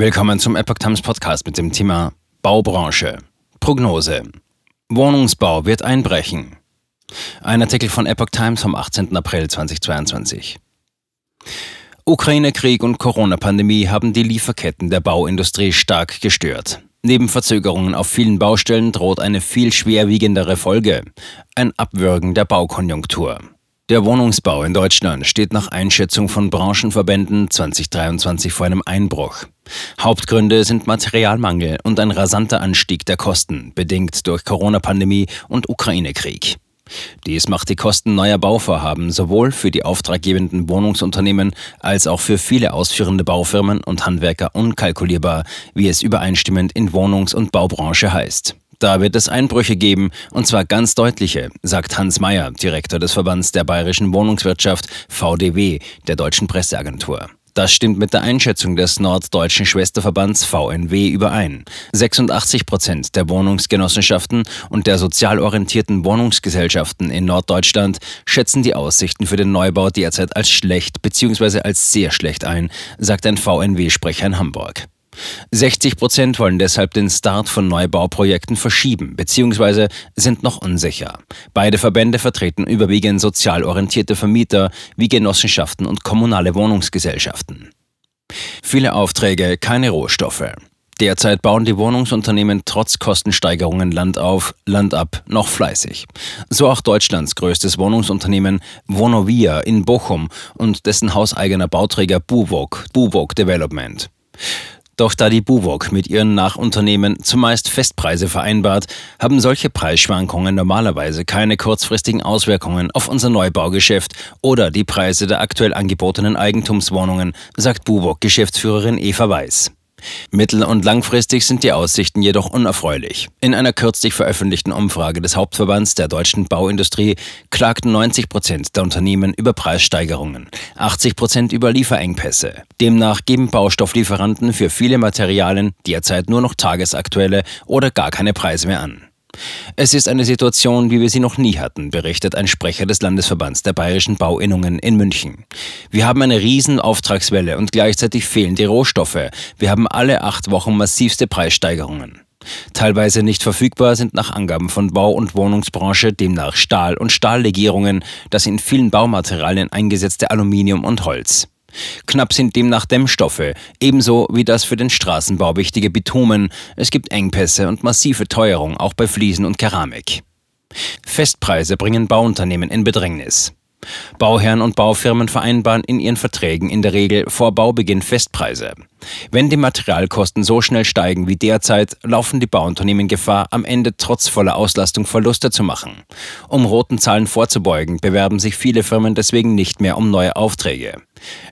Willkommen zum Epoch Times Podcast mit dem Thema Baubranche. Prognose. Wohnungsbau wird einbrechen. Ein Artikel von Epoch Times vom 18. April 2022. Ukraine-Krieg und Corona-Pandemie haben die Lieferketten der Bauindustrie stark gestört. Neben Verzögerungen auf vielen Baustellen droht eine viel schwerwiegendere Folge, ein Abwürgen der Baukonjunktur. Der Wohnungsbau in Deutschland steht nach Einschätzung von Branchenverbänden 2023 vor einem Einbruch. Hauptgründe sind Materialmangel und ein rasanter Anstieg der Kosten, bedingt durch Corona-Pandemie und Ukraine-Krieg. Dies macht die Kosten neuer Bauvorhaben sowohl für die auftraggebenden Wohnungsunternehmen als auch für viele ausführende Baufirmen und Handwerker unkalkulierbar, wie es übereinstimmend in Wohnungs- und Baubranche heißt. Da wird es Einbrüche geben, und zwar ganz deutliche, sagt Hans Mayer, Direktor des Verbands der bayerischen Wohnungswirtschaft VDW, der deutschen Presseagentur. Das stimmt mit der Einschätzung des norddeutschen Schwesterverbands VNW überein. 86 Prozent der Wohnungsgenossenschaften und der sozial orientierten Wohnungsgesellschaften in Norddeutschland schätzen die Aussichten für den Neubau derzeit als schlecht bzw. als sehr schlecht ein, sagt ein VNW-Sprecher in Hamburg. 60 Prozent wollen deshalb den Start von Neubauprojekten verschieben bzw. sind noch unsicher. Beide Verbände vertreten überwiegend sozial orientierte Vermieter wie Genossenschaften und kommunale Wohnungsgesellschaften. Viele Aufträge, keine Rohstoffe. Derzeit bauen die Wohnungsunternehmen trotz Kostensteigerungen Land auf, Land ab noch fleißig. So auch Deutschlands größtes Wohnungsunternehmen Vonovia in Bochum und dessen hauseigener Bauträger Buwog, Buwog Development. Doch da die Buwok mit ihren Nachunternehmen zumeist Festpreise vereinbart, haben solche Preisschwankungen normalerweise keine kurzfristigen Auswirkungen auf unser Neubaugeschäft oder die Preise der aktuell angebotenen Eigentumswohnungen, sagt Buwok Geschäftsführerin Eva Weiß. Mittel- und langfristig sind die Aussichten jedoch unerfreulich. In einer kürzlich veröffentlichten Umfrage des Hauptverbands der deutschen Bauindustrie klagten 90 Prozent der Unternehmen über Preissteigerungen, 80 Prozent über Lieferengpässe. Demnach geben Baustofflieferanten für viele Materialien derzeit nur noch tagesaktuelle oder gar keine Preise mehr an. Es ist eine Situation, wie wir sie noch nie hatten, berichtet ein Sprecher des Landesverbands der bayerischen Bauinnungen in München. Wir haben eine riesen Auftragswelle und gleichzeitig fehlen die Rohstoffe. Wir haben alle acht Wochen massivste Preissteigerungen. Teilweise nicht verfügbar sind nach Angaben von Bau- und Wohnungsbranche demnach Stahl und Stahllegierungen, das in vielen Baumaterialien eingesetzte Aluminium und Holz. Knapp sind demnach Dämmstoffe, ebenso wie das für den Straßenbau wichtige Bitumen. Es gibt Engpässe und massive Teuerung auch bei Fliesen und Keramik. Festpreise bringen Bauunternehmen in Bedrängnis. Bauherren und Baufirmen vereinbaren in ihren Verträgen in der Regel vor Baubeginn Festpreise. Wenn die Materialkosten so schnell steigen wie derzeit, laufen die Bauunternehmen Gefahr, am Ende trotz voller Auslastung Verluste zu machen. Um roten Zahlen vorzubeugen, bewerben sich viele Firmen deswegen nicht mehr um neue Aufträge.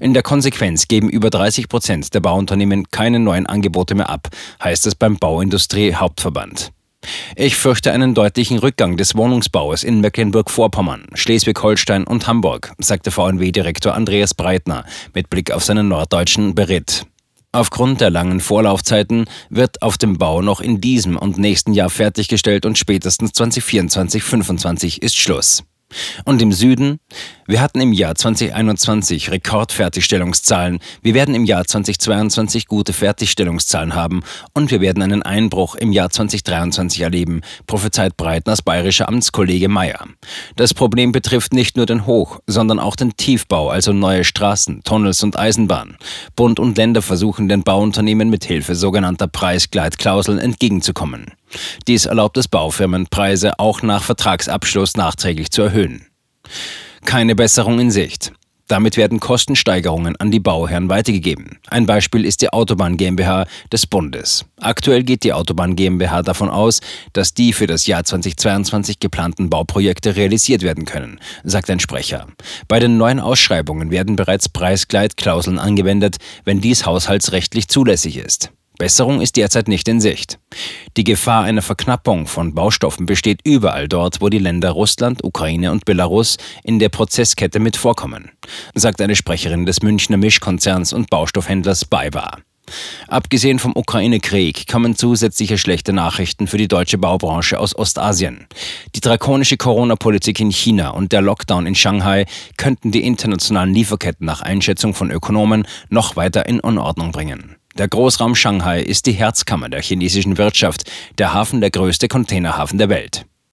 In der Konsequenz geben über 30 Prozent der Bauunternehmen keine neuen Angebote mehr ab, heißt es beim Bauindustrie Hauptverband. Ich fürchte einen deutlichen Rückgang des Wohnungsbaus in Mecklenburg-Vorpommern, Schleswig-Holstein und Hamburg, sagte VNW-Direktor Andreas Breitner mit Blick auf seinen norddeutschen Beritt. Aufgrund der langen Vorlaufzeiten wird auf dem Bau noch in diesem und nächsten Jahr fertiggestellt und spätestens 2024-25 ist Schluss. Und im Süden? Wir hatten im Jahr 2021 Rekordfertigstellungszahlen. Wir werden im Jahr 2022 gute Fertigstellungszahlen haben und wir werden einen Einbruch im Jahr 2023 erleben, prophezeit Breitners bayerischer Amtskollege Meyer. Das Problem betrifft nicht nur den Hoch-, sondern auch den Tiefbau, also neue Straßen, Tunnels und Eisenbahnen. Bund und Länder versuchen den Bauunternehmen mit Hilfe sogenannter Preisgleitklauseln entgegenzukommen. Dies erlaubt es Baufirmen, Preise auch nach Vertragsabschluss nachträglich zu erhöhen. Keine Besserung in Sicht. Damit werden Kostensteigerungen an die Bauherren weitergegeben. Ein Beispiel ist die Autobahn GmbH des Bundes. Aktuell geht die Autobahn GmbH davon aus, dass die für das Jahr 2022 geplanten Bauprojekte realisiert werden können, sagt ein Sprecher. Bei den neuen Ausschreibungen werden bereits Preisgleitklauseln angewendet, wenn dies haushaltsrechtlich zulässig ist. Besserung ist derzeit nicht in Sicht. Die Gefahr einer Verknappung von Baustoffen besteht überall dort, wo die Länder Russland, Ukraine und Belarus in der Prozesskette mit vorkommen, sagt eine Sprecherin des Münchner Mischkonzerns und Baustoffhändlers BayWa. Abgesehen vom Ukraine-Krieg kommen zusätzliche schlechte Nachrichten für die deutsche Baubranche aus Ostasien. Die drakonische Corona-Politik in China und der Lockdown in Shanghai könnten die internationalen Lieferketten nach Einschätzung von Ökonomen noch weiter in Unordnung bringen. Der Großraum Shanghai ist die Herzkammer der chinesischen Wirtschaft, der Hafen der größte Containerhafen der Welt.